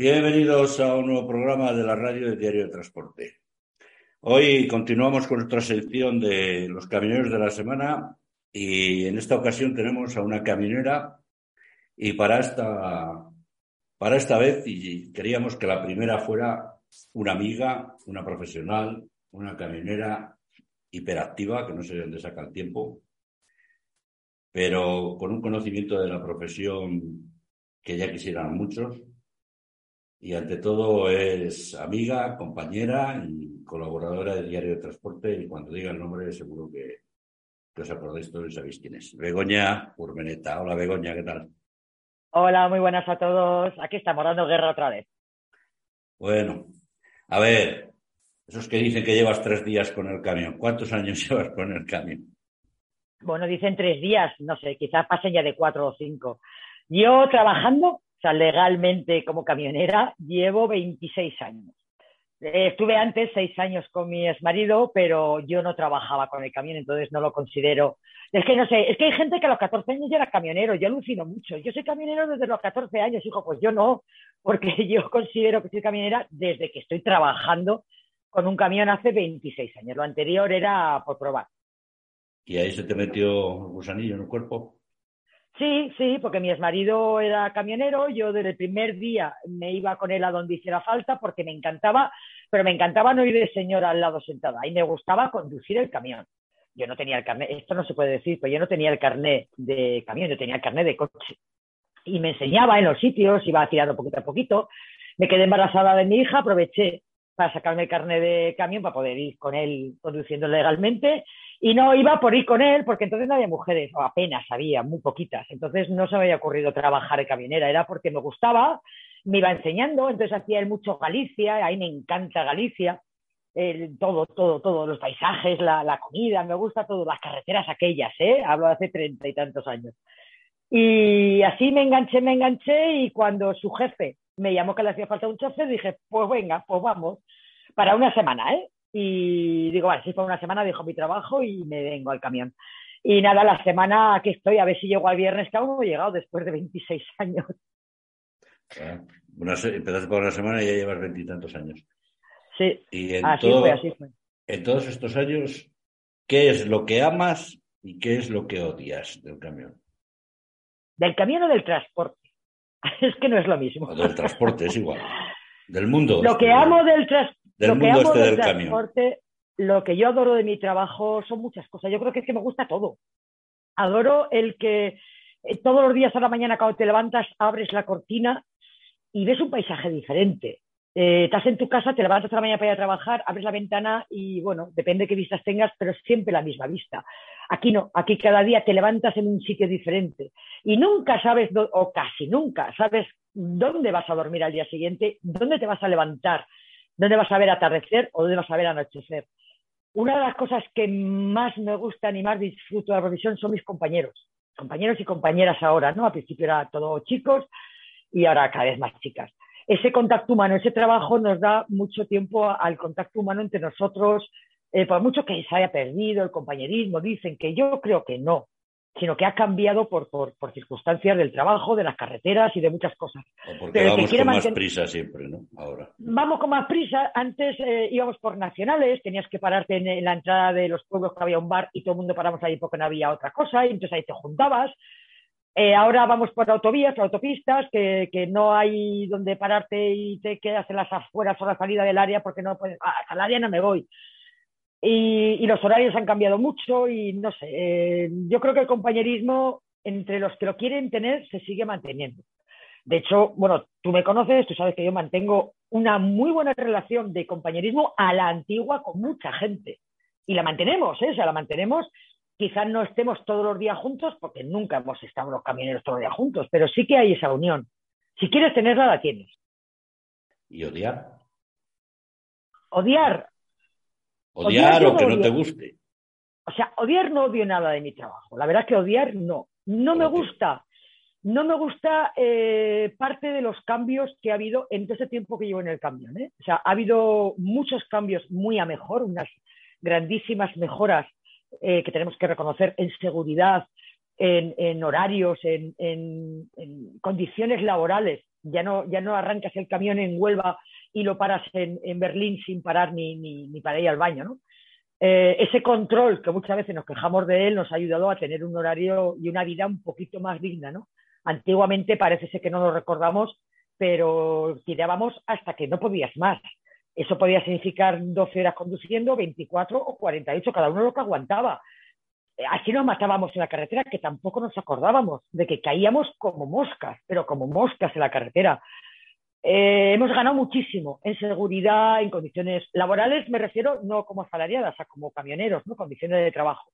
Bienvenidos a un nuevo programa de la radio de Diario de Transporte. Hoy continuamos con nuestra sección de los camioneros de la semana y en esta ocasión tenemos a una camionera y para esta, para esta vez queríamos que la primera fuera una amiga, una profesional, una camionera hiperactiva, que no sé de dónde saca el tiempo, pero con un conocimiento de la profesión que ya quisieran muchos y ante todo es amiga, compañera y colaboradora del Diario de Transporte y cuando diga el nombre seguro que, os acordáis todos y sabéis quién es. Begoña Urmeneta. Hola Begoña, ¿qué tal? Hola, muy buenas a todos. Aquí estamos dando guerra otra vez. Bueno, a ver, esos que dicen que llevas tres días con el camión, ¿cuántos años llevas con el camión? Bueno, dicen tres días, no sé, quizás pasen ya de cuatro o cinco. Yo trabajando o sea, legalmente como camionera llevo 26 años. Eh, estuve antes seis años con mi exmarido, pero yo no trabajaba con el camión, entonces no lo considero. Es que no sé, es que hay gente que a los 14 años ya era camionero, yo alucino mucho. Yo soy camionero desde los 14 años, hijo, pues yo no, porque yo considero que soy camionera desde que estoy trabajando con un camión hace 26 años. Lo anterior era por probar. ¿Y ahí se te metió un gusanillo en el cuerpo? Sí, sí, porque mi exmarido era camionero, yo desde el primer día me iba con él a donde hiciera falta porque me encantaba, pero me encantaba no ir de señora al lado sentada y me gustaba conducir el camión. Yo no tenía el carnet, esto no se puede decir, pero yo no tenía el carnet de camión, yo tenía el carnet de coche. Y me enseñaba en los sitios, iba tirando poquito a poquito. Me quedé embarazada de mi hija, aproveché para sacarme el carnet de camión para poder ir con él conduciendo legalmente y no iba por ir con él porque entonces no había mujeres, o apenas había, muy poquitas. Entonces no se me había ocurrido trabajar de camionera, era porque me gustaba, me iba enseñando, entonces hacía él mucho Galicia, ahí me encanta Galicia, todo, todo, todo, los paisajes, la, comida, me gusta todo, las carreteras aquellas, ¿eh? Hablo de hace treinta y tantos años. Y así me enganché, me enganché y cuando su jefe me llamó que le hacía falta un chofer, dije, pues venga, pues vamos, para una semana, ¿eh? Y digo, vale, si fue una semana, dejo mi trabajo y me vengo al camión. Y nada, la semana que estoy, a ver si llego al viernes, que aún no he llegado después de 26 años. Ah, empezaste por una semana y ya llevas veintitantos años. Sí, y en así fue, así fue. En todos estos años, ¿qué es lo que amas y qué es lo que odias del camión? ¿Del camión o del transporte? Es que no es lo mismo. del transporte, es igual. Del mundo. Lo que amo del transporte lo que amo este del, Lo que yo adoro de mi trabajo son muchas cosas. Yo creo que es que me gusta todo. Adoro el que eh, todos los días a la mañana cuando te levantas abres la cortina y ves un paisaje diferente. Eh, estás en tu casa, te levantas a la mañana para ir a trabajar, abres la ventana y bueno, depende de qué vistas tengas, pero siempre la misma vista. Aquí no, aquí cada día te levantas en un sitio diferente y nunca sabes, o casi nunca sabes dónde vas a dormir al día siguiente, dónde te vas a levantar, dónde vas a ver atardecer o dónde vas a ver anochecer. Una de las cosas que más me gustan y más disfruto de la profesión son mis compañeros, compañeros y compañeras ahora, ¿no? Al principio era todo chicos y ahora cada vez más chicas. Ese contacto humano, ese trabajo nos da mucho tiempo al contacto humano entre nosotros, eh, por mucho que se haya perdido el compañerismo, dicen que yo creo que no, sino que ha cambiado por, por, circunstancias del trabajo, de las carreteras y de muchas cosas. porque vamos con más prisa siempre, ¿no? Ahora. Vamos con más prisa. Antes eh, íbamos por nacionales, tenías que pararte en, la entrada de los pueblos que había un bar y todo el mundo paramos ahí porque no había otra cosa, y entonces ahí te juntabas. Eh, ahora vamos por autovías, por autopistas, que, que, no hay donde pararte y te quedas en las afueras o la salida del área porque no puedes, ah, al área no me voy. Y, los horarios han cambiado mucho y no sé, eh, yo creo que el compañerismo entre los que lo quieren tener se sigue manteniendo. De hecho, bueno, tú me conoces, tú sabes que yo mantengo una muy buena relación de compañerismo a la antigua con mucha gente. Y la mantenemos, ¿eh? O sea, la mantenemos. Quizás no estemos todos los días juntos, porque nunca hemos estado los camioneros todos los días juntos, pero sí que hay esa unión. Si quieres tenerla, la tienes. ¿Y odiar? Odiar, Odiar, o que no, te guste. O sea, odiar no odio nada de mi trabajo. La verdad es que odiar no. No me gusta. No me gusta eh, parte de los cambios que ha habido en todo ese tiempo que llevo en el camión. ¿eh? O sea, ha habido muchos cambios muy a mejor, unas grandísimas mejoras eh, que tenemos que reconocer en seguridad, en, horarios, en, condiciones laborales. Ya no, ya no arrancas el camión en Huelva y lo paras en, Berlín sin parar ni, ni, para ir al baño, ¿no? Eh, ese control que muchas veces nos quejamos de él nos ha ayudado a tener un horario y una vida un poquito más digna, ¿no? Antiguamente parece ser que no lo recordamos, pero tirábamos hasta que no podías más. Eso podía significar 12 horas conduciendo, 24 o 48, cada uno lo que aguantaba. Eh, así nos matábamos en la carretera, que tampoco nos acordábamos de que caíamos como moscas, pero como moscas en la carretera. Eh, hemos ganado muchísimo en seguridad, en condiciones laborales, me refiero no como asalariadas, a como camioneros, ¿no? condiciones de trabajo.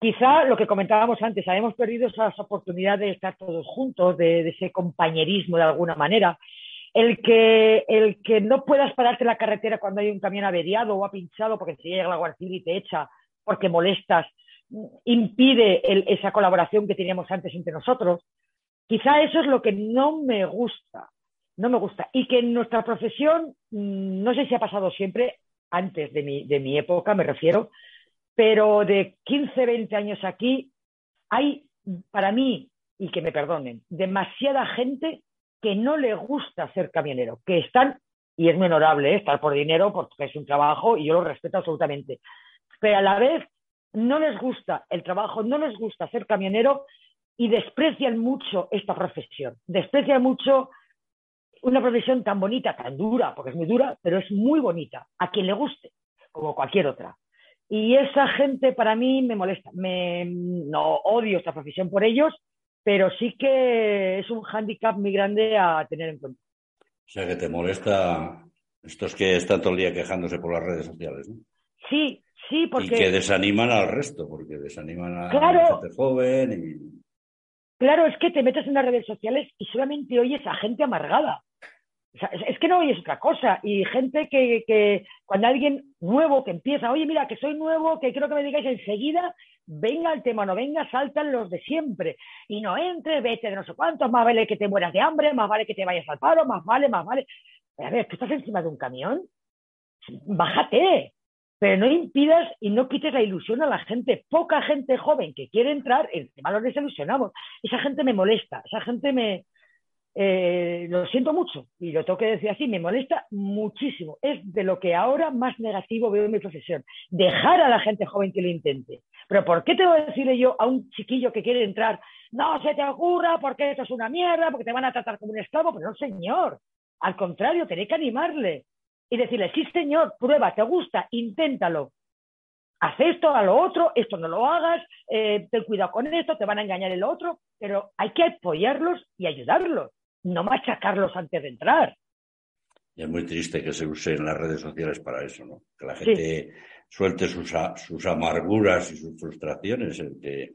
Quizá lo que comentábamos antes, habíamos perdido esas oportunidades de estar todos juntos, de, ese compañerismo de alguna manera. El que, el que no puedas pararte en la carretera cuando hay un camión averiado o ha pinchado porque se llega la Guardia y te echa porque molestas, impide esa colaboración que teníamos antes entre nosotros. Quizá eso es lo que no me gusta no me gusta. Y que en nuestra profesión, mm, no sé si ha pasado siempre, antes de mi, de mi época me refiero, pero de 15, 20 años aquí, hay, para mí, y que me perdonen, demasiada gente que no le gusta ser camionero, que están, y es muy honorable ¿eh? estar por dinero porque es un trabajo y yo lo respeto absolutamente, pero a la vez no les gusta el trabajo, no les gusta ser camionero y desprecian mucho esta profesión, desprecian mucho una profesión tan bonita, tan dura, porque es muy dura, pero es muy bonita, a quien le guste, como cualquier otra. Y esa gente para mí me molesta. Me, no odio esta profesión por ellos, pero sí que es un hándicap muy grande a tener en cuenta. O sea, que te molesta estos que están todo el día quejándose por las redes sociales, ¿no? Sí, sí, porque... Y que desaniman al resto, porque desaniman a la gente joven y... Claro, es que te metes en las redes sociales y solamente oyes a gente amargada es que no oyes otra cosa. Y gente que, que, cuando alguien nuevo que empieza, oye, mira, que soy nuevo, que quiero que me digáis enseguida, venga el tema, no venga, saltan los de siempre. Y no entre, vete de no sé cuántos, más vale que te mueras de hambre, más vale que te vayas al paro, más vale, más vale. A ver, tú estás encima de un camión, bájate, pero no impidas y no quites la ilusión a la gente. Poca gente joven que quiere entrar, encima los desilusionamos. Esa gente me molesta, esa gente me, eh, lo siento mucho y lo tengo que decir así, me molesta muchísimo. Es de lo que ahora más negativo veo en mi profesión. Dejar a la gente joven que lo intente. Pero ¿por qué tengo que decirle yo a un chiquillo que quiere entrar, no se te ocurra, porque esto es una mierda, porque te van a tratar como un esclavo? Pero no, señor. Al contrario, tenéis que animarle y decirle, sí, señor, prueba, te gusta, inténtalo. Haz esto, a lo otro, esto no lo hagas, eh, ten cuidado con esto, te van a engañar el otro, pero hay que apoyarlos y ayudarlos no machacarlos antes de entrar. Y es muy triste que se usen las redes sociales para eso, ¿no? Que la gente suelte sus, sus, amarguras y sus frustraciones, que,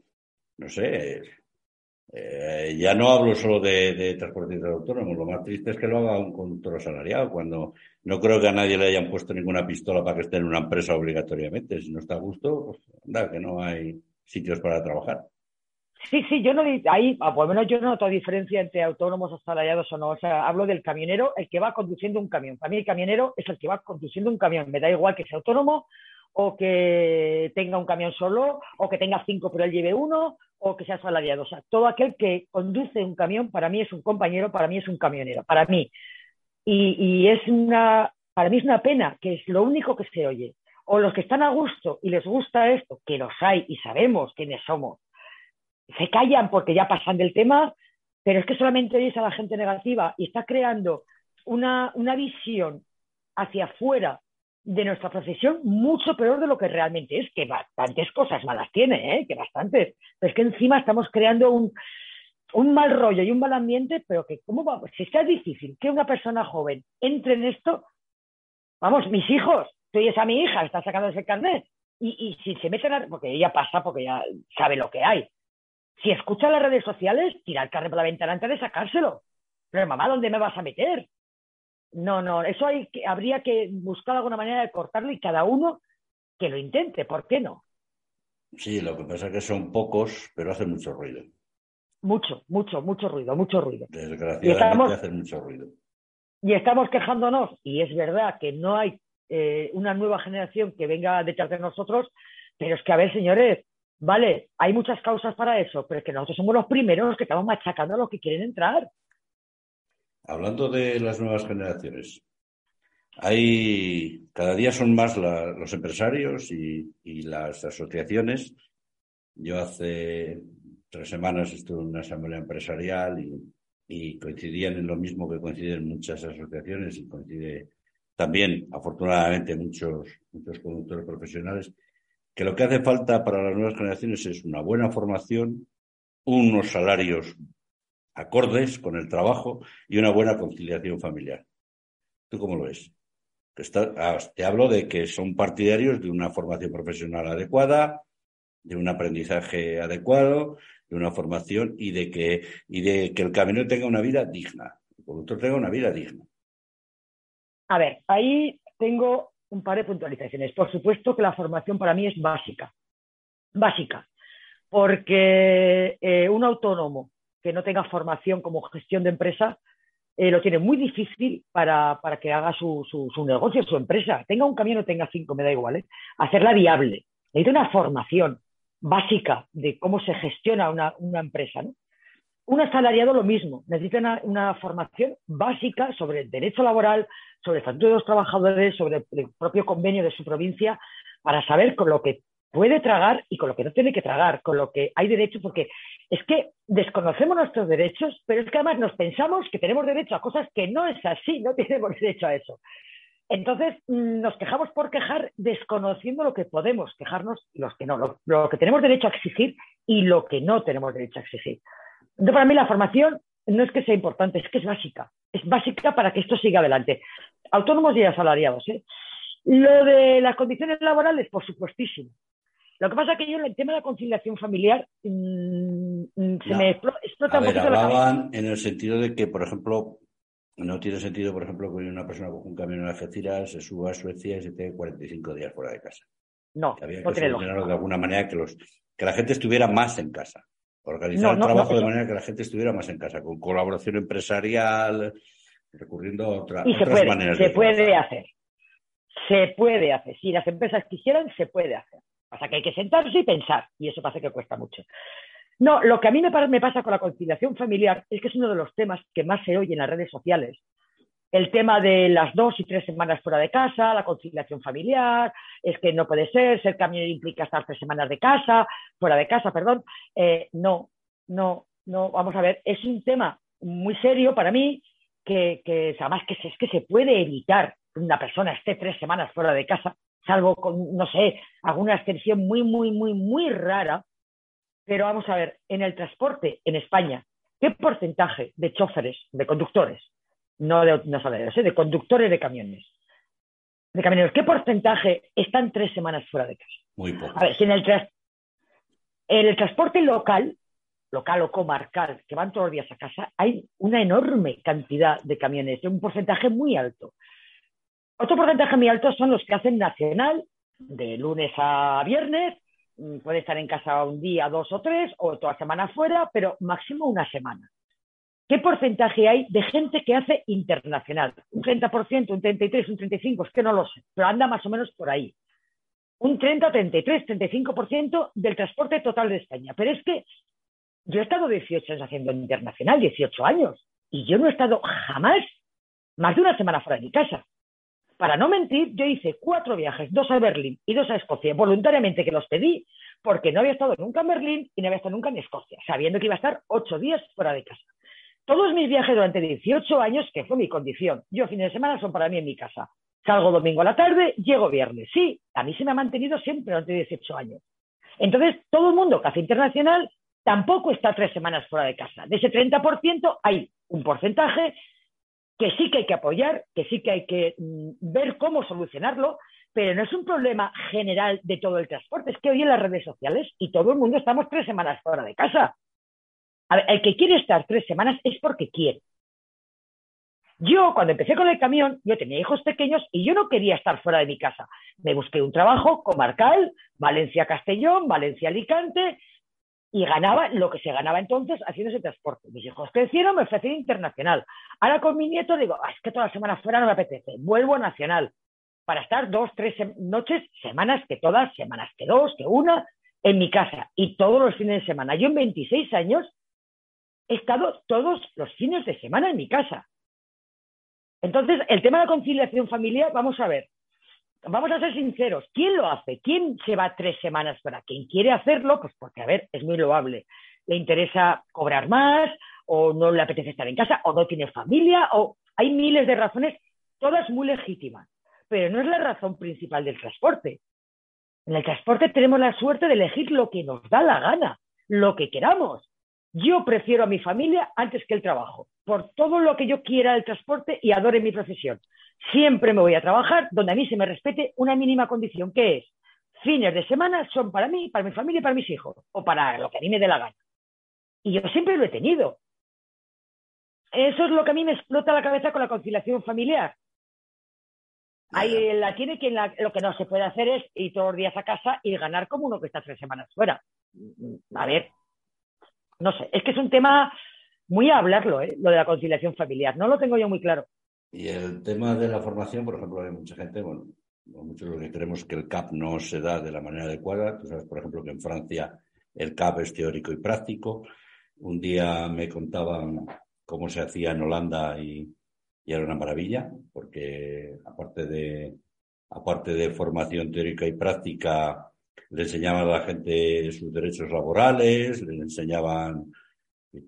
no sé, eh, ya no hablo solo de, de transportistas autónomos, lo más triste es que lo haga un conductor asalariado, cuando no creo que a nadie le hayan puesto ninguna pistola para que esté en una empresa obligatoriamente. Si no está a gusto, pues anda, que no hay sitios para trabajar. Sí, sí, yo no, ahí, ah, por lo menos yo no noto diferencia entre autónomos asalariados o no. O sea, hablo del camionero, el que va conduciendo un camión. Para mí el camionero es el que va conduciendo un camión. Me da igual que sea autónomo o que tenga un camión solo, o que tenga cinco pero él lleve uno, o que sea asalariado. O sea, todo aquel que conduce un camión para mí es un compañero, para mí es un camionero, para mí. Y, y es una, para mí es una pena que es lo único que se oye. O los que están a gusto y les gusta esto, que los hay y sabemos quiénes somos, se callan porque ya pasan del tema, pero es que solamente oyes a la gente negativa y está creando una, una visión hacia afuera de nuestra profesión mucho peor de lo que realmente es, que bastantes cosas malas tiene, ¿eh? que bastantes, pero es que encima estamos creando un, un mal rollo y un mal ambiente, pero que, ¿cómo va? Si está difícil que una persona joven entre en esto, vamos, mis hijos, tú oyes a mi hija, está sacando ese carnet, y, y si se meten a, porque ella pasa, porque ya sabe lo que hay, si escucha las redes sociales, tira el carro por la ventana antes de sacárselo. Pero mamá, ¿dónde me vas a meter? No, no, eso hay que, habría que buscar alguna manera de cortarlo y cada uno que lo intente, ¿por qué no? Sí, lo que pasa es que son pocos, pero hacen mucho ruido. Mucho, mucho, mucho ruido, mucho ruido. Desgraciadamente hacen mucho ruido. Y estamos quejándonos, y es verdad que no hay eh, una nueva generación que venga detrás de nosotros, pero es que, a ver, señores, Vale, hay muchas causas para eso, pero es que nosotros somos los primeros que estamos machacando a los que quieren entrar. Hablando de las nuevas generaciones, hay cada día son más los empresarios y, las asociaciones. Yo hace tres semanas estuve en una asamblea empresarial y, coincidían en lo mismo que coinciden muchas asociaciones y coincide también, afortunadamente, muchos, muchos conductores profesionales, que lo que hace falta para las nuevas generaciones es una buena formación, unos salarios acordes con el trabajo y una buena conciliación familiar. ¿Tú cómo lo ves? Ah, te hablo de que son partidarios de una formación profesional adecuada, de un aprendizaje adecuado, de una formación y de que, y de que el camino tenga una vida digna, el conductor tenga una vida digna. A ver, ahí tengo un par de puntualizaciones. Por supuesto que la formación para mí es básica, básica, porque eh, un autónomo que no tenga formación como gestión de empresa eh, lo tiene muy difícil para, que haga su, su, negocio, su empresa. Tenga un camión o tenga cinco, me da igual, ¿eh? hacerla viable. Necesita una formación básica de cómo se gestiona una, una empresa. ¿no? Un asalariado lo mismo, necesita una, formación básica sobre el derecho laboral, sobre el estatuto de los trabajadores, sobre el propio convenio de su provincia, para saber con lo que puede tragar y con lo que no tiene que tragar, con lo que hay derecho, porque es que desconocemos nuestros derechos, pero es que además nos pensamos que tenemos derecho a cosas que no es así, no tenemos derecho a eso. Entonces mm, nos quejamos por quejar desconociendo lo que podemos quejarnos y los que no, lo, lo, que tenemos derecho a exigir y lo que no tenemos derecho a exigir. Para mí la formación no es que sea importante, es que es básica. Es básica para que esto siga adelante. Autónomos y asalariados. ¿eh? Lo de las condiciones laborales, por supuestísimo. Lo que pasa es que yo en el tema de la conciliación familiar mm, mm, se me explota un poquito hablaban en el sentido de que, por ejemplo, no tiene sentido, por ejemplo, que una persona con un camión en Algeciras se suba a Suecia y se tenga 45 días fuera de casa. No, que había que solucionarlo de alguna manera que, los, que la gente estuviera más en casa. Organizar el trabajo de manera que la gente estuviera más en casa, con colaboración empresarial, recurriendo a otra, y se puede, maneras. Se puede hacer. Se puede hacer. Si las empresas quisieran, se puede hacer. Pasa que hay que sentarse y pensar, y eso pasa que cuesta mucho. No, lo que a mí me, me pasa con la conciliación familiar es que es uno de los temas que más se oye en las redes sociales el tema de las dos y tres semanas fuera de casa, la conciliación familiar, es que no puede ser, ser camionero implica estar tres semanas de casa, fuera de casa, perdón. Eh, no, no, no, vamos a ver, es un tema muy serio para mí, que, además que es que se puede evitar que una persona esté tres semanas fuera de casa, salvo con, no sé, alguna extensión muy, muy, muy, muy rara. Pero vamos a ver, en el transporte en España, ¿qué porcentaje de choferes, de conductores, no de, no ¿eh? de conductores de camiones. De camioneros, ¿qué porcentaje están tres semanas fuera de casa? Muy poco. A ver, si en el, en el transporte local, local o comarcal, que van todos los días a casa, hay una enorme cantidad de camiones, un porcentaje muy alto. Otro porcentaje muy alto son los que hacen nacional, de lunes a viernes, mm, puede estar en casa un día, dos o tres, o toda semana fuera, pero máximo una semana. ¿Qué porcentaje hay de gente que hace internacional? ¿Un 30%, un 33%, un 35%? Es que no lo sé, pero anda más o menos por ahí. Un 30, 33, 35% del transporte total de España. Pero es que yo he estado 18 años haciendo internacional, 18 años, y yo no he estado jamás más de una semana fuera de mi casa. Para no mentir, yo hice cuatro viajes, dos a Berlín y dos a Escocia, voluntariamente que los pedí, porque no había estado nunca en Berlín y no había estado nunca en Escocia, sabiendo que iba a estar ocho días fuera de casa. Todos mis viajes durante 18 años, que fue mi condición, yo fines de semana son para mí en mi casa. Salgo domingo a la tarde, llego viernes. Sí, a mí se me ha mantenido siempre durante 18 años. Entonces, todo el mundo que hace internacional tampoco está tres semanas fuera de casa. De ese 30% hay un porcentaje que sí que hay que apoyar, que sí que hay que mm, ver cómo solucionarlo, pero no es un problema general de todo el transporte. Es que hoy en las redes sociales y todo el mundo estamos tres semanas fuera de casa. A ver, el que quiere estar tres semanas es porque quiere. Yo, cuando empecé con el camión, yo tenía hijos pequeños y yo no quería estar fuera de mi casa. Me busqué un trabajo comarcal, Valencia-Castellón, Valencia-Alicante, y ganaba lo que se ganaba entonces haciendo ese transporte. Mis hijos crecieron, me ofrecí internacional. Ahora con mi nieto digo, ah, es que toda la semana fuera no me apetece, vuelvo a nacional para estar dos, tres noches, semanas que todas, semanas que dos, que una, en mi casa y todos los fines de semana. Yo en 26 años he estado todos los fines de semana en mi casa. Entonces, el tema de la conciliación familiar, vamos a ver, vamos a ser sinceros, ¿quién lo hace? ¿Quién se va tres semanas para? ¿Quién quiere hacerlo? Pues porque, a ver, es muy loable. Le interesa cobrar más, o no le apetece estar en casa, o no tiene familia, o hay miles de razones, todas muy legítimas, pero no es la razón principal del transporte. En el transporte tenemos la suerte de elegir lo que nos da la gana, lo que queramos. Yo prefiero a mi familia antes que el trabajo, por todo lo que yo quiera del transporte y adore mi profesión. Siempre me voy a trabajar donde a mí se me respete una mínima condición, que es fines de semana son para mí, para mi familia y para mis hijos, o para lo que a mí me dé la gana. Y yo siempre lo he tenido. Eso es lo que a mí me explota la cabeza con la conciliación familiar. Ahí la tiene quien lo que no se puede hacer es ir todos los días a casa y ganar como uno que está tres semanas fuera. A ver, no sé, es que es un tema muy a hablarlo, ¿eh? lo de la conciliación familiar. No lo tengo yo muy claro. Y el tema de la formación, por ejemplo, hay mucha gente, bueno, muchos de los que creemos que el CAP no se da de la manera adecuada. Tú sabes, por ejemplo, que en Francia el CAP es teórico y práctico. Un día me contaban cómo se hacía en Holanda y, era una maravilla, porque aparte de, aparte de formación teórica y práctica, le enseñaban a la gente sus derechos laborales, le enseñaban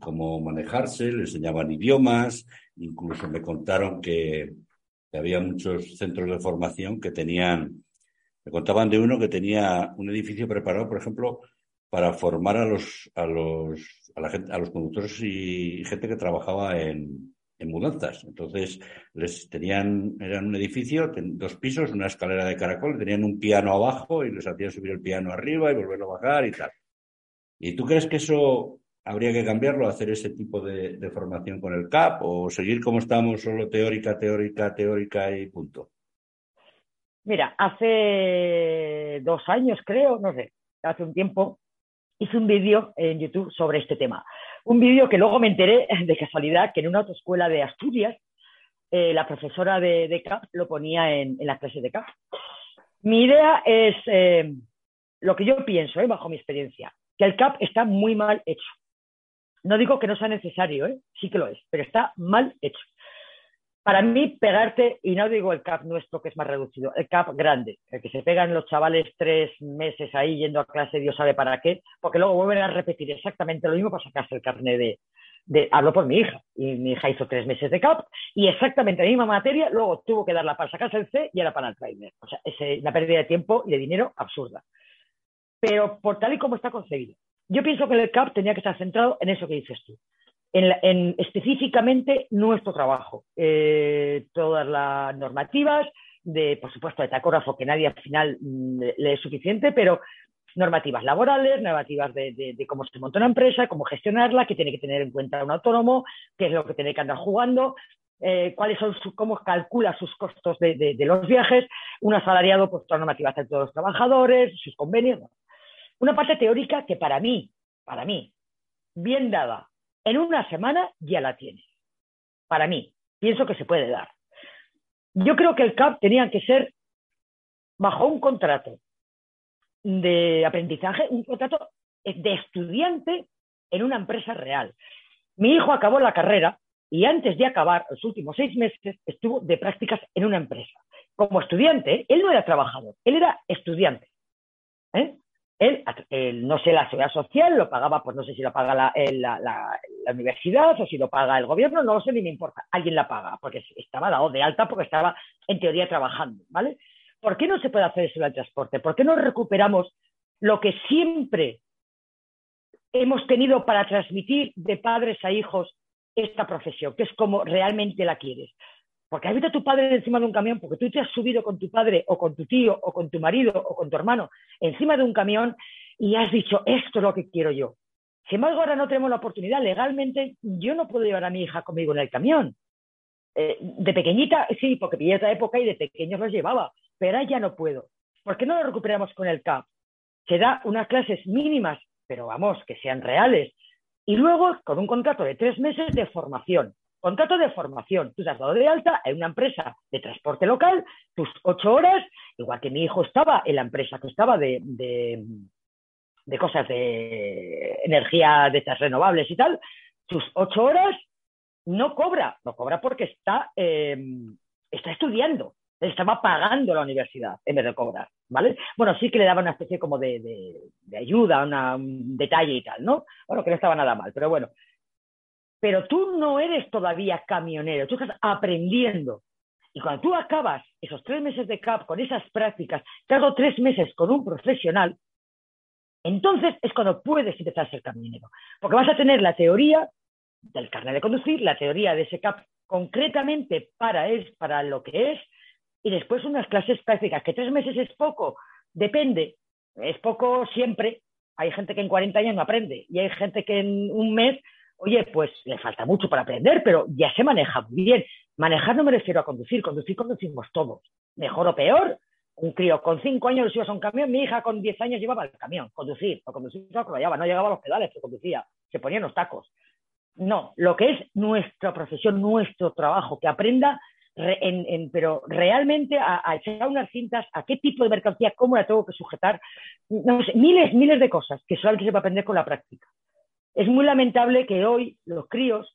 cómo manejarse, le enseñaban idiomas, incluso me contaron que, que, había muchos centros de formación que tenían, me contaban de uno que tenía un edificio preparado, por ejemplo, para formar a los, a los, a la gente, a los conductores y gente que trabajaba en, en mudanzas. Entonces, les tenían, eran un edificio, dos pisos, una escalera de caracol, tenían un piano abajo y les hacían subir el piano arriba y volverlo a bajar y tal. ¿Y tú crees que eso habría que cambiarlo, hacer ese tipo de, de formación con el CAP o seguir como estamos, solo teórica, teórica, teórica y punto? Mira, hace dos años creo, no sé, hace un tiempo, hice un vídeo en YouTube sobre este tema. Un vídeo que luego me enteré de casualidad que en una autoescuela de Asturias eh, la profesora de, CAP lo ponía en, en las clases de CAP. Mi idea es eh, lo que yo pienso, eh, bajo mi experiencia, que el CAP está muy mal hecho. No digo que no sea necesario, sí que lo es, pero está mal hecho para mí, pegarte, y no digo el CAP nuestro que es más reducido, el CAP grande, el que se pegan los chavales tres meses ahí yendo a clase, Dios sabe para qué, porque luego vuelven a repetir exactamente lo mismo para sacarse el carnet de, hablo por mi hija, y mi hija hizo tres meses de CAP y exactamente la misma materia, luego tuvo que darla para sacarse el C y era para el trainer. O sea, es una pérdida de tiempo y de dinero absurda. Pero por tal y como está concebido, yo pienso que el CAP tenía que estar centrado en eso que dices tú, en, específicamente nuestro trabajo. Eh, todas las normativas, de, por supuesto, de tacógrafo, que nadie al final mm, le, es suficiente, pero normativas laborales, normativas de, cómo se monta una empresa, cómo gestionarla, qué tiene que tener en cuenta un autónomo, qué es lo que tiene que andar jugando, eh, cuáles son cómo calcula sus costos de, los viajes, un asalariado, pues todas normativas de todos los trabajadores, sus convenios. Una parte teórica que para mí, para mí, bien dada, en una semana ya la tienes. Para mí, pienso que se puede dar. Yo creo que el CAP tenía que ser bajo un contrato de aprendizaje, un contrato de estudiante en una empresa real. Mi hijo acabó la carrera y antes de acabar los últimos seis meses estuvo de prácticas en una empresa. Como estudiante, él no era trabajador, él era estudiante. ¿eh? Él, no sé, la seguridad social lo pagaba, pues no sé si lo paga la, la, universidad o si lo paga el gobierno, no lo sé ni me importa. Alguien la paga, porque estaba dado de alta, porque estaba en teoría trabajando, ¿vale? ¿Por qué no se puede hacer eso en el transporte? ¿Por qué no recuperamos lo que siempre hemos tenido para transmitir de padres a hijos esta profesión, que es como realmente la quieres? Porque has visto a tu padre encima de un camión, porque tú te has subido con tu padre o con tu tío o con tu marido o con tu hermano encima de un camión y has dicho, esto es lo que quiero yo. Sin embargo, ahora no tenemos la oportunidad. Legalmente, yo no puedo llevar a mi hija conmigo en el camión. Eh, de pequeñita, sí, porque pillé esa época y de pequeños los llevaba, pero ahora ya no puedo. ¿Por qué no lo recuperamos con el CAP? Se da unas clases mínimas, pero vamos, que sean reales. Y luego, con un contrato de tres meses de formación. Contrato de formación. Tú te has dado de alta en una empresa de transporte local, tus ocho horas, igual que mi hijo estaba en la empresa que estaba de, de cosas de energía de estas renovables y tal, sus ocho horas no cobra, no cobra porque está, eh, está estudiando, estaba pagando la universidad en vez de cobrar, ¿vale? Bueno, sí que le daba una especie como de, de, ayuda, un detalle y tal, ¿no? Bueno, que no estaba nada mal, pero bueno. Pero tú no eres todavía camionero, tú estás aprendiendo. Y cuando tú acabas esos tres meses de CAP con esas prácticas, te hago tres meses con un profesional, entonces es cuando puedes empezar a ser camionero. Porque vas a tener la teoría del carnet de conducir, la teoría de ese CAP concretamente para, es, para lo que es, y después unas clases prácticas, que tres meses es poco, depende, es poco siempre. Hay gente que en 40 años no aprende y hay gente que en un mes, oye, pues le falta mucho para aprender, pero ya se maneja muy bien. Manejar no me refiero a conducir, conducir conducimos todos, mejor o peor. Un crío con cinco años ibas a un camión, mi hija con 10 años llevaba el camión, conducir, o conducir no llegaba a los pedales, pero conducía, se ponía los tacos. No, lo que es nuestra profesión, nuestro trabajo, que aprenda pero realmente a, echar unas cintas, a qué tipo de mercancía, cómo la tengo que sujetar, no sé, miles, miles de cosas que solamente se va a aprender con la práctica. Es muy lamentable que hoy los críos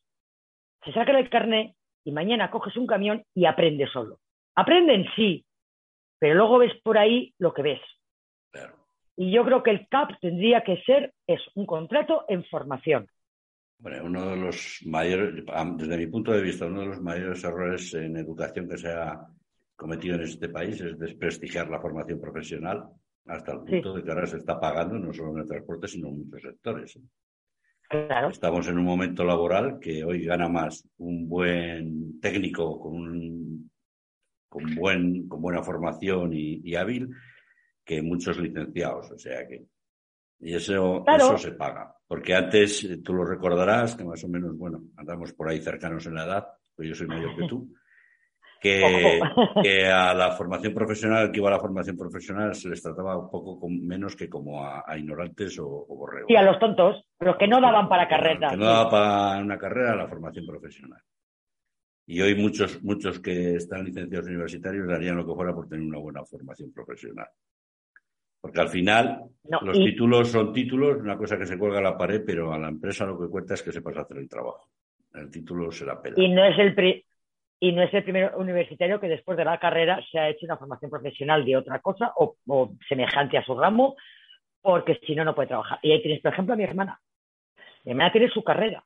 se saquen el carnet y mañana coges un camión y aprendes solo. Aprenden, sí, pero luego ves por ahí lo que ves. Y yo creo que el CAP tendría que ser es un contrato en formación. Bueno, uno de los mayores, desde mi punto de vista, uno de los mayores errores en educación que se ha cometido en este país es desprestigiar la formación profesional hasta el punto de que ahora se está pagando no solo en el transporte, sino en muchos sectores. Estamos en un momento laboral que hoy gana más un buen técnico con, con, buen, con buena formación y, y hábil que muchos licenciados. O sea que y eso, eso se paga. Porque antes, eh, tú lo recordarás, que más o menos, bueno, andamos por ahí cercanos en la edad, pues yo soy mayor que tú, que, que, a la formación profesional, que iba a la formación profesional, se les trataba un poco menos que como a, ignorantes o, o, borregos. Y a los tontos, los que no daban para carrera. Que no daban para una carrera, la formación profesional. Y hoy muchos, muchos que están licenciados universitarios harían lo que fuera por tener una buena formación profesional. Porque al final los títulos son títulos, una cosa que se cuelga a la pared, pero a la empresa lo que cuenta es que sepas hacer el trabajo. El título se la pela. Y no es el, y no es el primer universitario que después de la carrera se ha hecho una formación profesional de otra cosa o, semejante a su ramo, porque si no, no puede trabajar. Y ahí tienes, por ejemplo, a mi hermana. Mi hermana tiene su carrera.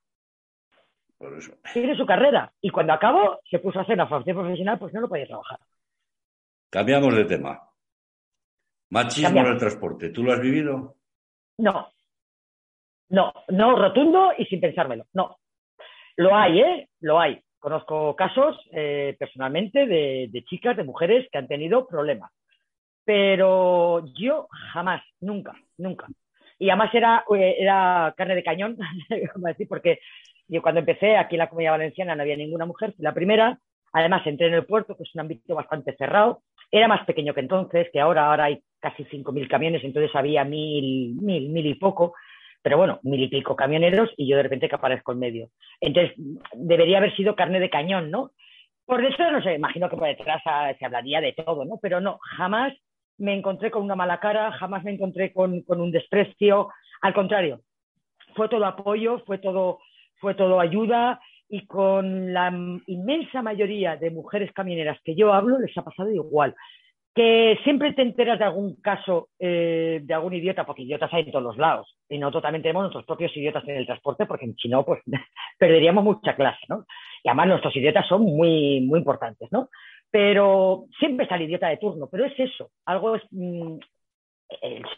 Por eso. Tiene su carrera. Y cuando acabó, se puso a hacer una formación profesional, pues no lo podía trabajar. Cambiamos de tema. Machismo en el transporte, ¿tú lo has vivido? No. No, no, rotundo y sin pensármelo. No. Lo hay, ¿eh? Lo hay. Conozco casos eh, personalmente de, chicas, de mujeres que han tenido problemas. Pero yo jamás, nunca, nunca. Y además era, eh, carne de cañón, porque yo cuando empecé aquí en la Comunidad Valenciana no había ninguna mujer, la primera. Además entré en el puerto, que es un ámbito bastante cerrado. Era más pequeño que entonces, que ahora, ahora hay casi 5.000 camiones, entonces había mil, mil, mil y poco, pero bueno, mil y pico camioneros y yo de repente que aparezco en medio. Entonces, debería haber sido carne de cañón, ¿no? Por eso, no sé, imagino que por detrás se hablaría de todo, ¿no? Pero no, jamás me encontré con una mala cara, jamás me encontré con, con un desprecio, al contrario, fue todo apoyo, fue todo, fue todo ayuda y con la inmensa mayoría de mujeres camioneras que yo hablo les ha pasado igual que siempre te enteras de algún caso eh, de algún idiota, porque idiotas hay en todos los lados, y nosotros también tenemos nuestros propios idiotas en el transporte, porque si no, pues perderíamos mucha clase, ¿no? Y además nuestros idiotas son muy, muy importantes, ¿no? Pero siempre está el idiota de turno, pero es eso, algo es mm,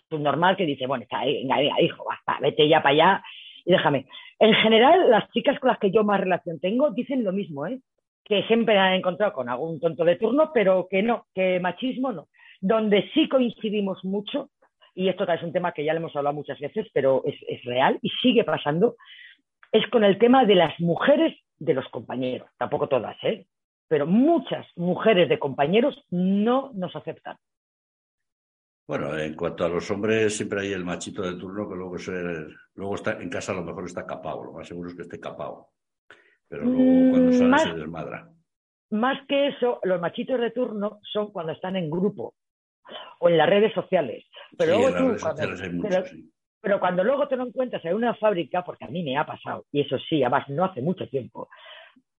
normal que dice, bueno, está ahí, venga, hijo, vete ya para allá y déjame. En general, las chicas con las que yo más relación tengo dicen lo mismo, ¿eh? Que siempre han encontrado con algún tonto de turno, pero que no, que machismo no. Donde sí coincidimos mucho, y esto es un tema que ya le hemos hablado muchas veces, pero es, es real y sigue pasando, es con el tema de las mujeres de los compañeros. Tampoco todas, ¿eh? Pero muchas mujeres de compañeros no nos aceptan. Bueno, en cuanto a los hombres, siempre hay el machito de turno que luego, luego está en casa a lo mejor está capado, lo más seguro es que esté capado pero luego cuando sale más, se desmadra. Más que eso, los machitos de turno son cuando están en grupo o en las redes sociales. Pero sí, hay muchos, sí. Pero cuando luego te lo encuentras en una fábrica, porque a mí me ha pasado, y eso sí, además no hace mucho tiempo,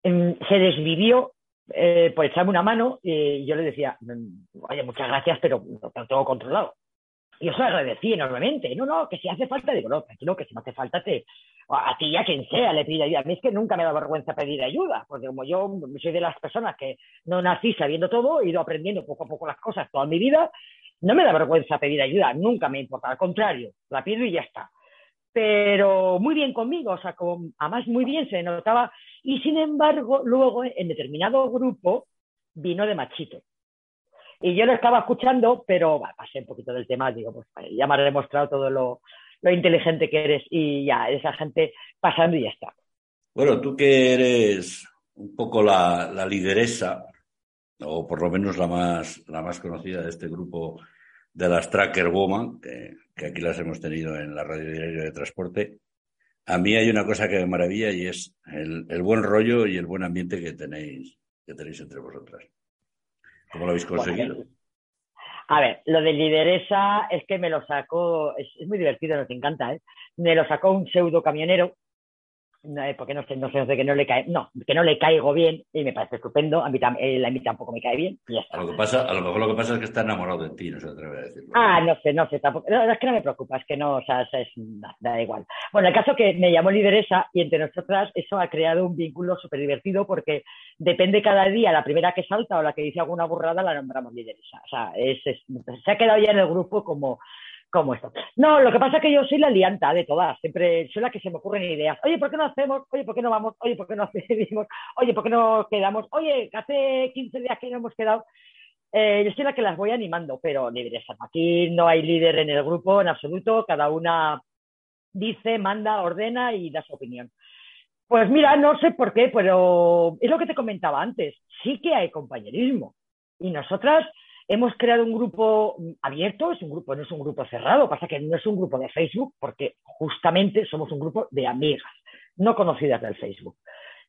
em, se desvivió eh, por echarme una mano y yo le decía, mm, oye, muchas gracias, pero lo tengo controlado. Yo se lo agradecí enormemente. No, no, que si hace falta, digo, no, que si no hace falta, a ti ya quien sea le pide ayuda. A mí es que nunca me da vergüenza pedir ayuda, porque como yo soy de las personas que no nací sabiendo todo, he ido aprendiendo poco a poco las cosas toda mi vida, no me da vergüenza pedir ayuda, nunca me importa, al contrario, la pido y ya está. Pero muy bien conmigo, o sea, además muy bien se notaba. Y sin embargo, luego en determinado grupo vino de machito. Y yo lo estaba escuchando, pero pasé un poquito del tema, digo, pues ya me has demostrado todo lo, lo inteligente que eres y ya, esa gente pasando y ya está. Bueno, tú que eres un poco la, la lideresa, o por lo menos la más, la más conocida de este grupo de las Tracker Woman, que, que aquí las hemos tenido en la radio diario de transporte, a mí hay una cosa que me maravilla y es el, el, buen rollo y el buen ambiente que tenéis, que tenéis entre vosotras. ¿Cómo lo habéis conseguido? A ver, lo de lideresa es que me lo sacó, es, es muy divertido, nos encanta, ¿eh? Me lo sacó un pseudo camionero no, eh, porque no sé, no sé, que no le cae, no, que no le caigo bien y me parece estupendo, a mí, eh, a mí tampoco me cae bien y ya está. A lo, que pasa, a lo mejor lo que pasa es que está enamorado de ti, no se atreve a decirlo. Ah, no sé, no sé, tampoco, no, es que no me preocupa, es que no, o sea, es, da, da, igual. Bueno, el caso que me llamó lideresa y entre nosotras eso ha creado un vínculo súper divertido porque depende cada día, la primera que salta o la que dice alguna burrada la nombramos lideresa, o sea, es, es, se ha quedado ya en el grupo como como esto. No, lo que pasa es que yo soy la lianta de todas, siempre soy la que se me ocurren ideas. Oye, ¿por qué no hacemos? Oye, ¿por qué no vamos? Oye, ¿por qué no hacemos? Oye, ¿por qué no quedamos? Oye, hace 15 días que no hemos quedado. Eh, yo soy la que las voy animando, pero lideresa. Aquí no hay líder en el grupo en absoluto, cada una dice, manda, ordena y da su opinión. Pues mira, no sé por qué, pero es lo que te comentaba antes. Sí que hay compañerismo. Y nosotras Hemos creado un grupo abierto, es un grupo, no es un grupo cerrado, pasa que no es un grupo de Facebook, porque justamente somos un grupo de amigas, no conocidas del Facebook,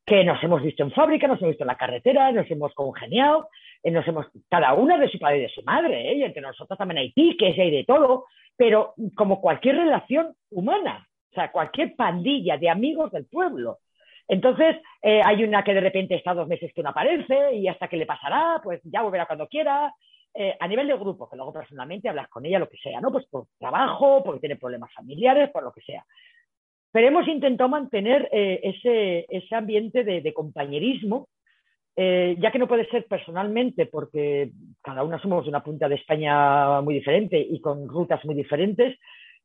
que nos hemos visto en fábrica, nos hemos visto en la carretera, nos hemos congeniado, eh, nos hemos, cada una de su padre y de su madre, ¿eh? y entre nosotros también hay piques y hay de todo, pero como cualquier relación humana, o sea, cualquier pandilla de amigos del pueblo. Entonces, eh, hay una que de repente está dos meses que no aparece y hasta que le pasará, pues ya volverá cuando quiera, eh, a nivel de grupo, que luego personalmente hablas con ella, lo que sea, ¿no? Pues por trabajo, porque tiene problemas familiares, por lo que sea. Pero hemos intentado mantener eh, ese, ese, ambiente de, compañerismo, eh, ya que no puede ser personalmente, porque cada una somos de una punta de España muy diferente y con rutas muy diferentes,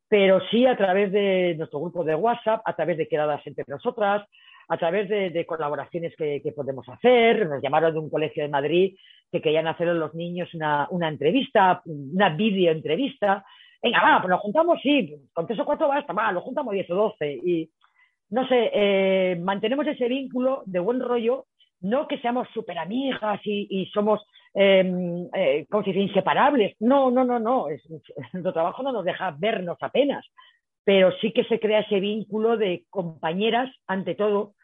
pero sí a través de nuestro grupo de WhatsApp, a través de quedadas entre nosotras, a través de, colaboraciones que, podemos hacer. Nos llamaron de un colegio de Madrid que querían hacer a los niños una, una entrevista, una video entrevista. Venga, va, pues nos juntamos, sí, con tres o cuatro basta, va, lo juntamos diez o doce. Y no sé, eh, mantenemos ese vínculo de buen rollo, no que seamos súper amigas y, somos, eh, eh, inseparables. No, no, no, no. Es, nuestro trabajo no nos deja vernos apenas pero sí que se crea ese vínculo de compañeras ante todo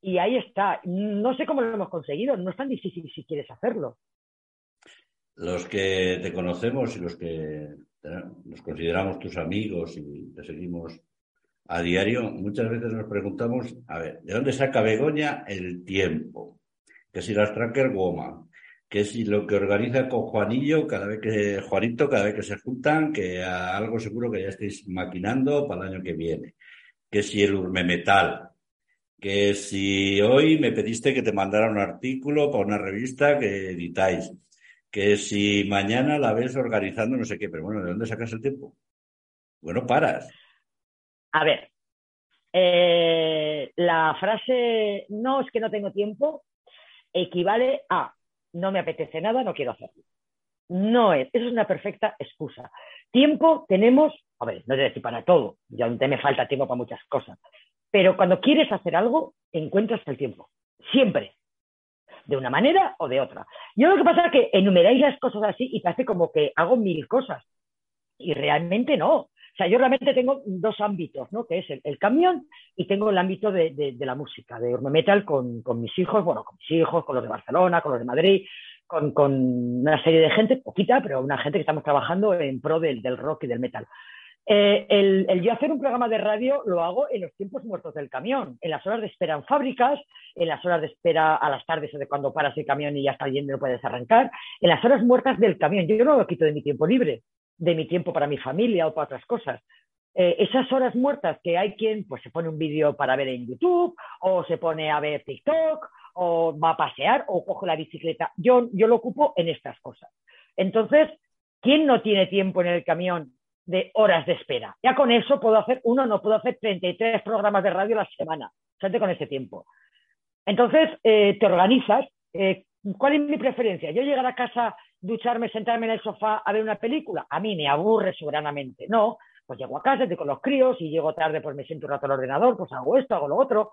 y ahí está. No sé cómo lo hemos conseguido, no es tan difícil si quieres hacerlo. Los que te conocemos y los que nos consideramos tus amigos y te seguimos a diario, muchas veces nos preguntamos, a ver, ¿de dónde saca Begoña el tiempo? Que si las tracker goma, que si lo que organiza con Juanillo, cada vez que, Juanito, cada vez que se juntan, que algo seguro que ya estéis maquinando para el año que viene. Que si el urmemetal, que si hoy me pediste que te mandara un artículo para una revista que editáis, que si mañana la ves organizando no sé qué, pero bueno, ¿de dónde sacas el tiempo? Bueno, paras. A ver, eh, la frase no es que no tengo tiempo equivale a no me apetece nada, no quiero hacerlo. No es, eso es una perfecta excusa. Tiempo tenemos, a ver, no es decir para todo, ya me falta tiempo para muchas cosas, pero cuando quieres hacer algo, encuentras el tiempo, siempre, de una manera o de otra. Yo lo que pasa es que enumeráis las cosas así y parece como que hago mil cosas, y realmente no. O sea, yo realmente tengo dos ámbitos, ¿no? Que es el, camión y tengo el ámbito de, la música, de Urme Metal con, mis hijos, bueno, con mis hijos, con los de Barcelona, con los de Madrid, con, una serie de gente, poquita, pero una gente que estamos trabajando en pro del, rock y del metal. Eh, el, yo hacer un programa de radio lo hago en los tiempos muertos del camión, en las horas de espera en fábricas, en las horas de espera a las tardes de cuando paras el camión y ya está yendo y no puedes arrancar, en las horas muertas del camión. Yo no lo quito de mi tiempo libre, de mi tiempo para mi familia o para otras cosas. Eh, esas horas muertas que hay quien pues se pone un vídeo para ver en YouTube o se pone a ver TikTok o va a pasear o coge la bicicleta. Yo, yo lo ocupo en estas cosas. Entonces, ¿quién no tiene tiempo en el camión de horas de espera. Ya con eso puedo hacer, uno no puedo hacer 33 programas de radio a la semana, gente con ese tiempo. Entonces, eh, te organizas. Eh, ¿Cuál es mi preferencia? Yo llegar a casa, ducharme, sentarme en el sofá a ver una película. A mí me aburre soberanamente. No, pues llego a casa, estoy con los críos y llego tarde, pues me siento un rato al ordenador, pues hago esto, hago lo otro.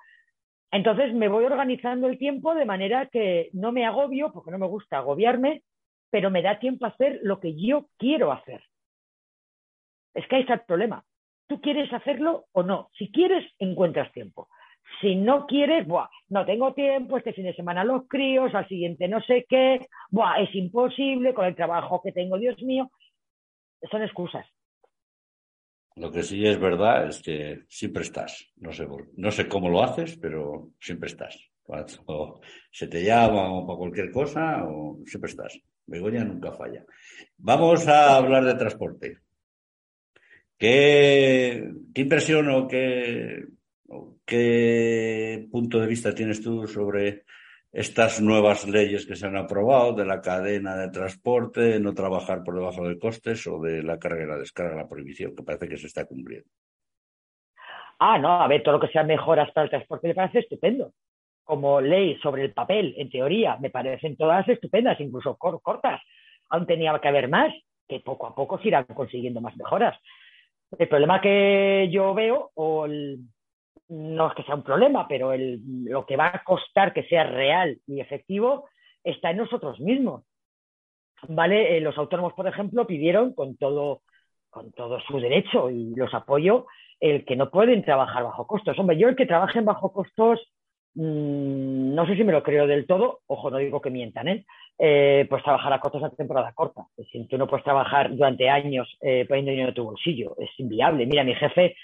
Entonces me voy organizando el tiempo de manera que no me agobio, porque no me gusta agobiarme, pero me da tiempo a hacer lo que yo quiero hacer. Es que ahí está el problema. ¿Tú quieres hacerlo o no? Si quieres, encuentras tiempo. Si no quieres, buah, no tengo tiempo, este fin de semana los críos, al siguiente no sé qué, buah, es imposible con el trabajo que tengo, Dios mío. Son excusas. Lo que sí es verdad es que siempre estás. No sé, no sé cómo lo haces, pero siempre estás. Cuando se te llama o para cualquier cosa, siempre estás. Begoña nunca falla. Vamos a hablar de transporte. ¿Qué, impresión o qué, qué punto de vista tienes tú sobre estas nuevas leyes que se han aprobado de la cadena de transporte, no trabajar por debajo de costes o de la carga y la descarga, la prohibición, que parece que se está cumpliendo? Ah, no, a ver, todo lo que sea mejoras para el transporte me parece estupendo. Como ley sobre el papel, en teoría, me parecen todas estupendas, incluso cortas. Aún tenía que haber más, que poco a poco se irán consiguiendo más mejoras. El problema que yo veo, o no es que sea un problema, pero lo que va a costar que sea real y efectivo está en nosotros mismos. ¿Vale? Eh, los autónomos, por ejemplo, pidieron con todo, con todo su derecho y los apoyo el que no pueden trabajar bajo costos. Hombre, yo el que trabaje en bajo costos Mm, no sé si me lo creo del todo, ojo, no digo que mientan, ¿eh? eh pues trabajar a costos a temporada corta. Si tú no puedes trabajar durante años eh, poniendo dinero en tu bolsillo, es inviable. Mira, mi jefe,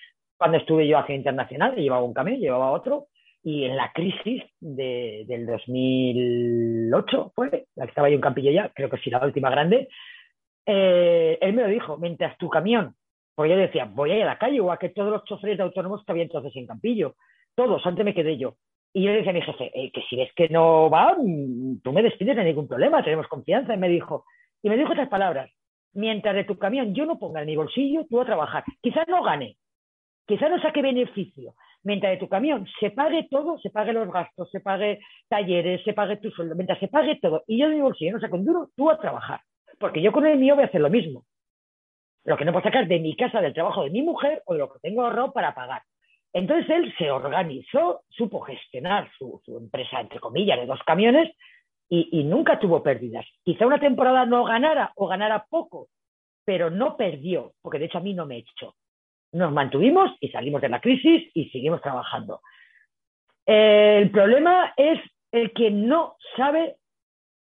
cuando estuve yo hacia internacional, llevaba un camión, llevaba otro, y en la crisis de, del 2008, fue, la que estaba yo en Campillo ya, creo que sí, la última grande, eh, él me lo dijo, mientras tu camión, porque yo decía, voy a ir a la calle, o a que todos los choferes de autónomos había entonces en Campillo, todos, antes me quedé yo, y yo le decía a mi jefe, eh, que si ves que no va, mm, tú me despides, no hay ningún problema, tenemos confianza. Y me dijo, y me dijo estas palabras, mientras de tu camión yo no ponga en mi bolsillo, tú a trabajar. Quizás no gane, quizás no saque beneficio. Mientras de tu camión se pague todo, se pague los gastos, se pague talleres, se pague tu sueldo, mientras se pague todo, y yo de mi bolsillo no saco un duro, tú a trabajar. Porque yo con el mío voy a hacer lo mismo. Lo que no puedo sacar de mi casa, del trabajo de mi mujer o de lo que tengo ahorrado para pagar. Entonces él se organizó, supo gestionar su, empresa, entre comillas, de dos camiones y, nunca tuvo pérdidas. Quizá una temporada no ganara o ganara poco, pero no perdió, porque de hecho a mí no me echó. Nos mantuvimos y salimos de la crisis y seguimos trabajando. El problema es el que no sabe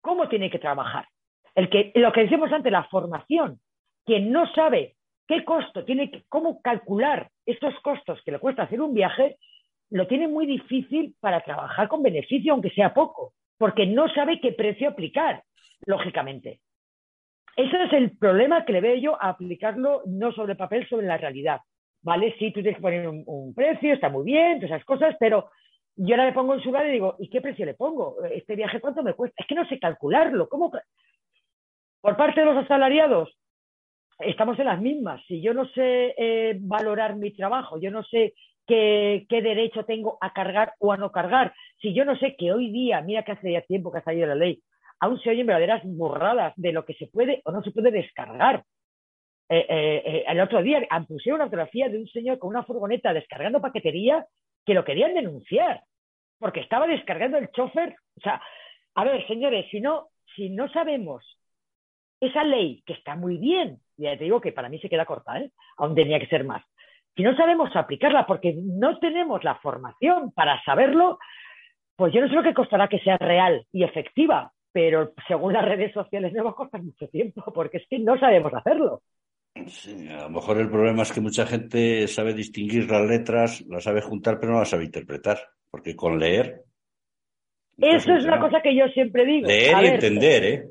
cómo tiene que trabajar. El que, lo que decíamos antes, la formación. Quien no sabe qué costo tiene que, cómo calcular estos costos que le cuesta hacer un viaje, lo tiene muy difícil para trabajar con beneficio, aunque sea poco, porque no sabe qué precio aplicar, lógicamente. Ese es el problema que le veo yo a aplicarlo no sobre papel, sobre la realidad. ¿Vale? Sí, tú tienes que poner un, precio, está muy bien, todas esas cosas, pero yo ahora me pongo en su lugar y digo, ¿y qué precio le pongo? ¿Este viaje cuánto me cuesta? Es que no sé calcularlo. ¿Cómo? Por parte de los asalariados, estamos en las mismas. Si yo no sé eh, valorar mi trabajo, yo no sé qué, derecho tengo a cargar o a no cargar, si yo no sé que hoy día, mira que hace ya tiempo que ha salido la ley, aún se oyen verdaderas burradas de lo que se puede o no se puede descargar. Eh, eh, el otro día pusieron una fotografía de un señor con una furgoneta descargando paquetería que lo querían denunciar porque estaba descargando el chofer. O sea, a ver, señores, si no, si no sabemos esa ley que está muy bien, ya te digo que para mí se queda corta, ¿eh? aún tenía que ser más. Si no sabemos aplicarla porque no tenemos la formación para saberlo, pues yo no sé lo que costará que sea real y efectiva, pero según las redes sociales no va a costar mucho tiempo porque es que no sabemos hacerlo. A lo mejor el problema es que mucha gente sabe distinguir las letras, las sabe juntar, pero no las sabe interpretar. Porque con leer. Eso es una cosa que yo siempre digo. Leer y entender, ¿eh?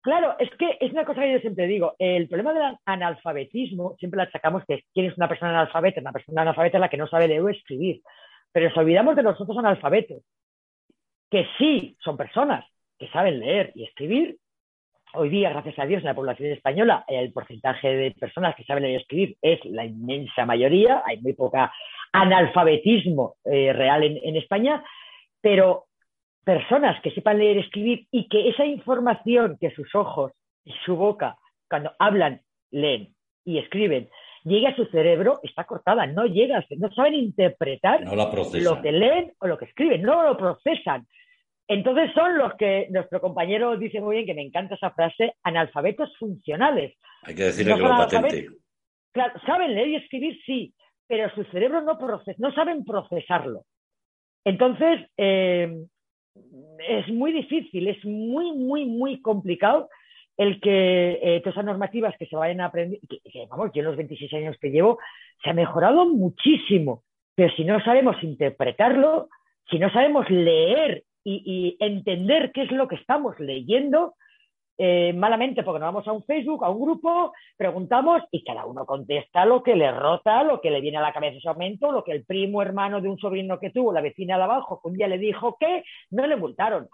Claro, es que es una cosa que yo siempre digo. El problema del analfabetismo, siempre le achacamos que quién es una persona analfabeta. Una persona analfabeta es la que no sabe leer o escribir. Pero nos olvidamos de los otros analfabetos, que sí son personas que saben leer y escribir. Hoy día, gracias a Dios, en la población española, el porcentaje de personas que saben leer y escribir es la inmensa mayoría. Hay muy poca analfabetismo eh, real en, en España, pero personas que sepan leer y escribir y que esa información que sus ojos y su boca, cuando hablan, leen y escriben, llegue a su cerebro, está cortada, no llega, no saben interpretar lo que leen o lo que escriben, no lo procesan. Entonces son los que nuestro compañero dice muy bien, que me encanta esa frase, analfabetos funcionales. Hay que decirle que lo patente. Claro, saben leer y escribir, sí, pero su cerebro no, no saben procesarlo. Entonces, eh, es muy difícil, es muy, muy, muy complicado el que eh, todas esas normativas que se vayan a aprender, vamos, yo en los 26 años que llevo, se ha mejorado muchísimo, pero si no sabemos interpretarlo, si no sabemos leer y entender qué es lo que estamos leyendo, eh, malamente porque nos vamos a un Facebook, a un grupo, preguntamos y cada uno contesta lo que le rota, lo que le viene a la cabeza ese momento, lo que el primo hermano de un sobrino que tuvo, la vecina de abajo, que un día le dijo que no le multaron.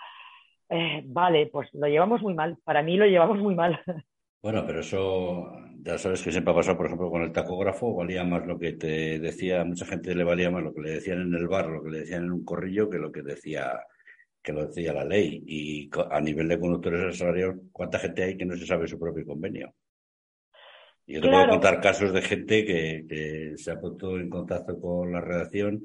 Eh, vale, pues lo llevamos muy mal. Para mí lo llevamos muy mal. Bueno, pero eso ya sabes que siempre ha pasado, por ejemplo, con el tacógrafo, valía más lo que te decía, mucha gente le valía más lo que le decían en el bar, lo que le decían en un corrillo, que lo que decía que lo decía la ley. Y a nivel de conductores salarios, ¿cuánta gente hay que no se sabe su propio convenio? Y yo te puedo contar casos de gente que, se ha puesto en contacto con la redacción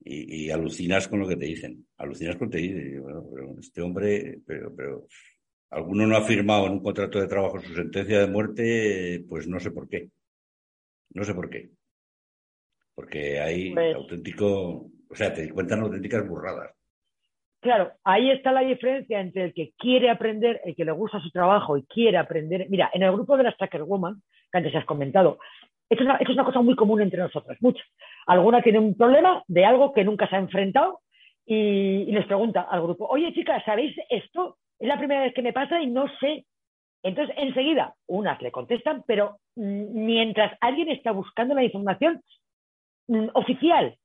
y, alucinas con lo que te dicen. Alucinas con lo que te dicen. Bueno, pero este hombre, pero, pero alguno no ha firmado en un contrato de trabajo su sentencia de muerte, pues no sé por qué. No sé por qué. Porque hay pues auténtico, o sea, te cuentan auténticas burradas. Claro, ahí está la diferencia entre el que quiere aprender, el que le gusta su trabajo y quiere aprender. Mira, en el grupo de las Tracker Woman, que antes has comentado, esto es, una, cosa muy común entre nosotras, muchas. Alguna tiene un problema de algo que nunca se ha enfrentado y, y les pregunta al grupo, oye chicas, ¿sabéis esto? Es la primera vez que me pasa y no sé. Entonces, enseguida, unas le contestan, pero mm, mientras alguien está buscando la información mm, oficial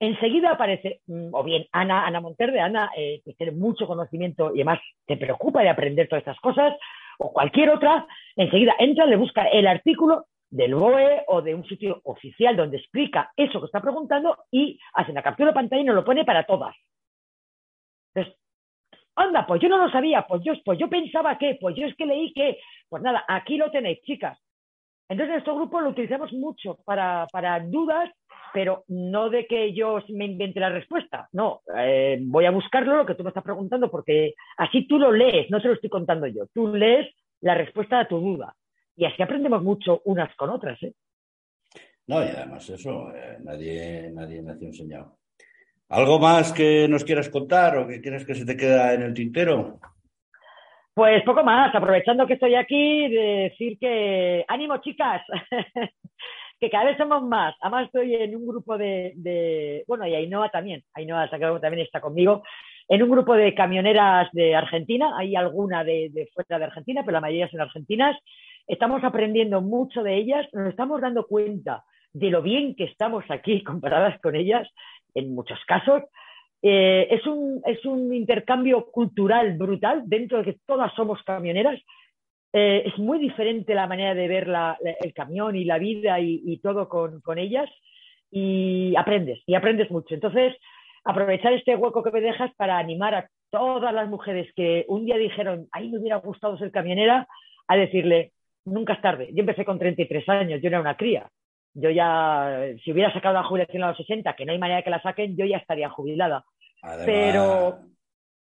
enseguida aparece, mm, o bien Ana, Ana Monterde, Ana, eh, que tiene mucho conocimiento y además te preocupa de aprender todas estas cosas, o cualquier otra, enseguida entra, le busca el artículo del BOE o de un sitio oficial donde explica eso que está preguntando y hace una captura de pantalla y nos lo pone para todas. Entonces, anda, pues yo no lo sabía, pues yo, pues yo pensaba que, pues yo es que leí que, pues nada, aquí lo tenéis, chicas. Entonces, nuestro grupo lo utilizamos mucho para, para dudas pero no de que yo me invente la respuesta, no, eh, voy a buscarlo, lo que tú me estás preguntando, porque así tú lo lees, no se lo estoy contando yo, tú lees la respuesta a tu duda. Y así aprendemos mucho unas con otras. ¿eh? No, y además eso, eh, nadie, nadie me ha enseñado. ¿Algo más que nos quieras contar o que quieras que se te queda en el tintero? Pues poco más, aprovechando que estoy aquí, decir que ánimo chicas, que cada vez somos más. Además estoy en un grupo de, bueno, y Ainhoa también, Ainhoa también está conmigo, en un grupo de camioneras de Argentina, hay alguna de, de fuera de Argentina, pero la mayoría son argentinas. Estamos aprendiendo mucho de ellas, nos estamos dando cuenta de lo bien que estamos aquí comparadas con ellas, en muchos casos. Eh, es, un, es un intercambio cultural brutal dentro de que todas somos camioneras eh, es muy diferente la manera de ver el camión y la vida y, todo con, ellas y aprendes, y aprendes mucho. Entonces, aprovechar este hueco que me dejas para animar a todas las mujeres que un día dijeron, ay, me hubiera gustado ser camionera, a decirle, nunca es tarde. Yo empecé con 33 años, yo era una cría. Yo ya, si hubiera sacado la jubilación a los 60, que no hay manera de que la saquen, yo ya estaría jubilada. Pero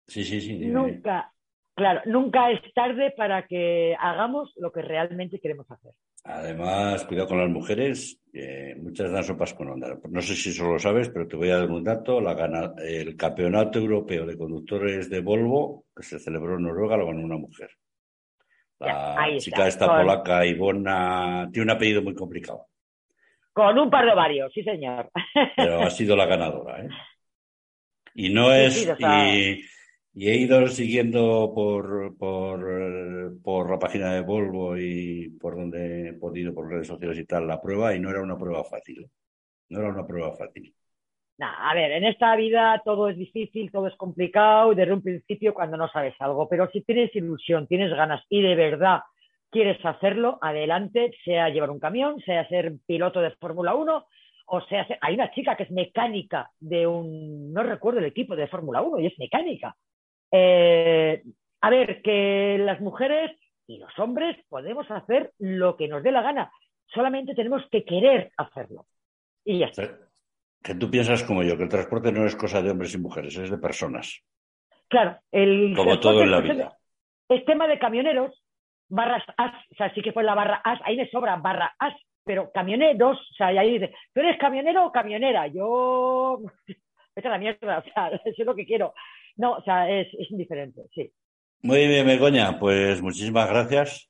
sí, sí, sí, nunca, Claro, nunca es tarde para que hagamos lo que realmente queremos hacer. Además, cuidado con las mujeres, muchas dan sopas con onda. No sé si eso lo sabes, pero te voy a dar un dato. La el campeonato europeo de conductores de Volvo, que se celebró en Noruega, lo ganó una mujer. La chica esta polaca, Ivona, tiene un apellido muy complicado. Con un par de varios, sí, señor. Pero ha sido la ganadora, ¿eh? Y no es. y, he ido siguiendo por, por, por, la página de Volvo y por donde he podido, por redes sociales y tal, la prueba, y no era una prueba fácil. No era una prueba fácil. a ver, en esta vida todo es difícil, todo es complicado desde un principio cuando no sabes algo, pero si tienes ilusión, tienes ganas y de verdad quieres hacerlo, adelante, sea llevar un camión, sea ser piloto de Fórmula 1, o sea, hay una chica que es mecánica de un, no recuerdo el equipo de Fórmula 1, y es mecánica. Eh, a ver, que las mujeres y los hombres podemos hacer lo que nos dé la gana, solamente tenemos que querer hacerlo. Y ya está. Que tú piensas como yo, que el transporte no es cosa de hombres y mujeres, es de personas. Claro, el como todo en la vida. Es tema de camioneros, barras as, o sea, sí que fue la barra as, ahí me sobra barra as, pero camioneros, o sea, y ahí dice, ¿tú eres camionero o camionera? Yo, vete a la mierda, o sea, eso es lo que quiero. No, o sea, es, es indiferente, sí. Muy bien, Begoña, pues muchísimas gracias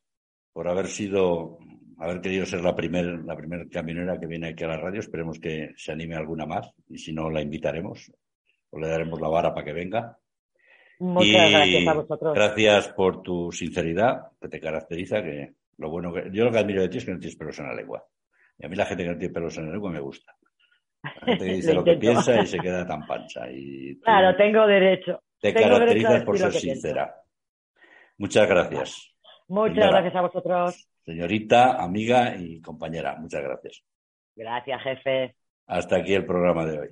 por haber sido, haber querido ser la primera la primer camionera que viene aquí a la radio. Esperemos que se anime alguna más y si no, la invitaremos o le daremos la vara para que venga. Muchas gracias a vosotros. Gracias por tu sinceridad, que te caracteriza, que lo bueno que yo lo que admiro de ti es que no tienes pelos en la lengua. Y a mí la gente que no tiene pelos en la lengua me gusta. Que dice lo, que piensa y se queda tan pancha. Y claro, tengo derecho. Te caracterizas por ser sincera. Muchas gracias. Muchas gracias a vosotros. Señorita, amiga y compañera, muchas gracias. Gracias, jefe. Hasta aquí el programa de hoy.